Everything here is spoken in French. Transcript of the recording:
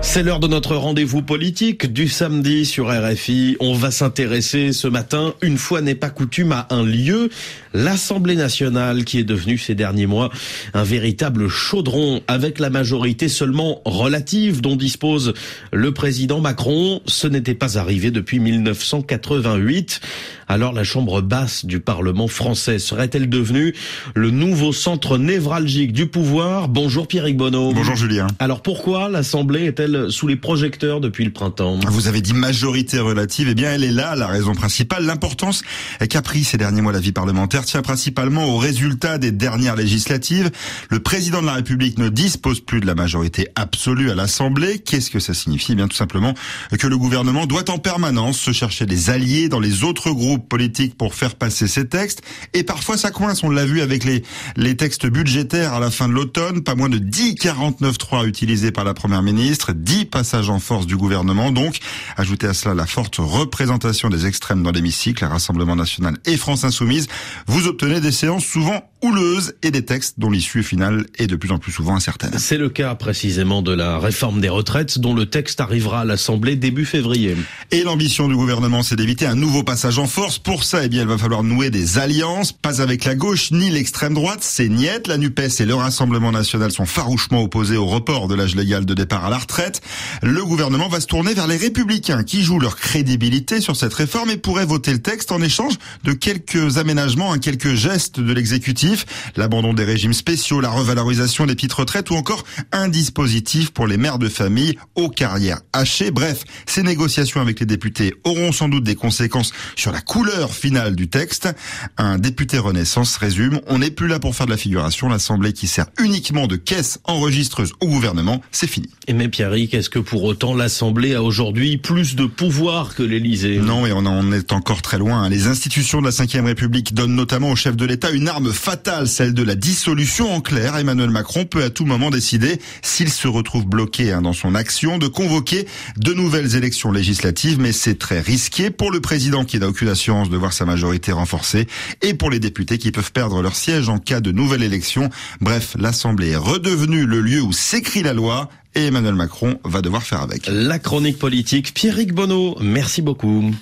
C'est l'heure de notre rendez-vous politique du samedi sur RFI. On va s'intéresser ce matin, une fois n'est pas coutume, à un lieu, l'Assemblée nationale, qui est devenue ces derniers mois un véritable chaudron avec la majorité seulement relative dont dispose le président Macron. Ce n'était pas arrivé depuis 1988. Alors la chambre basse du Parlement français serait-elle devenue le nouveau centre névralgique du pouvoir? Bonjour Pierrick Bonneau. Bonjour Julien. Alors pourquoi l'Assemblée est-elle sous les projecteurs depuis le printemps Vous avez dit majorité relative, eh bien elle est là la raison principale. L'importance qu'a pris ces derniers mois la vie parlementaire tient principalement aux résultats des dernières législatives. Le président de la République ne dispose plus de la majorité absolue à l'Assemblée. Qu'est-ce que ça signifie? Eh Bien tout simplement que le gouvernement doit en permanence se chercher des alliés dans les autres groupes politique pour faire passer ces textes. Et parfois ça coince, on l'a vu avec les, les textes budgétaires à la fin de l'automne, pas moins de 10 49.3 utilisés par la Première ministre, 10 passages en force du gouvernement. Donc, ajoutez à cela la forte représentation des extrêmes dans l'hémicycle, Rassemblement national et France insoumise, vous obtenez des séances souvent houleuses et des textes dont l'issue finale est de plus en plus souvent incertaine. C'est le cas précisément de la réforme des retraites dont le texte arrivera à l'Assemblée début février. Et l'ambition du gouvernement, c'est d'éviter un nouveau passage en force. Pour ça, eh bien, il va falloir nouer des alliances, pas avec la gauche ni l'extrême droite. C'est niette. La NUPES et le Rassemblement national sont farouchement opposés au report de l'âge légal de départ à la retraite. Le gouvernement va se tourner vers les républicains qui jouent leur crédibilité sur cette réforme et pourraient voter le texte en échange de quelques aménagements, hein, quelques gestes de l'exécutif l'abandon des régimes spéciaux, la revalorisation des petites retraites ou encore un dispositif pour les mères de famille aux carrières hachées. Bref, ces négociations avec les députés auront sans doute des conséquences sur la couleur finale du texte. Un député Renaissance résume, on n'est plus là pour faire de la figuration, l'Assemblée qui sert uniquement de caisse enregistreuse au gouvernement, c'est fini. Et mais Pierrick, est-ce que pour autant l'Assemblée a aujourd'hui plus de pouvoir que l'Élysée? Non, et on en est encore très loin. Les institutions de la Ve République donnent notamment au chef de l'État une arme fatale celle de la dissolution. En clair, Emmanuel Macron peut à tout moment décider, s'il se retrouve bloqué hein, dans son action, de convoquer de nouvelles élections législatives, mais c'est très risqué pour le président qui n'a aucune assurance de voir sa majorité renforcée et pour les députés qui peuvent perdre leur siège en cas de nouvelle élection. Bref, l'Assemblée est redevenue le lieu où s'écrit la loi et Emmanuel Macron va devoir faire avec. La chronique politique, Pierrick Bonneau, merci beaucoup.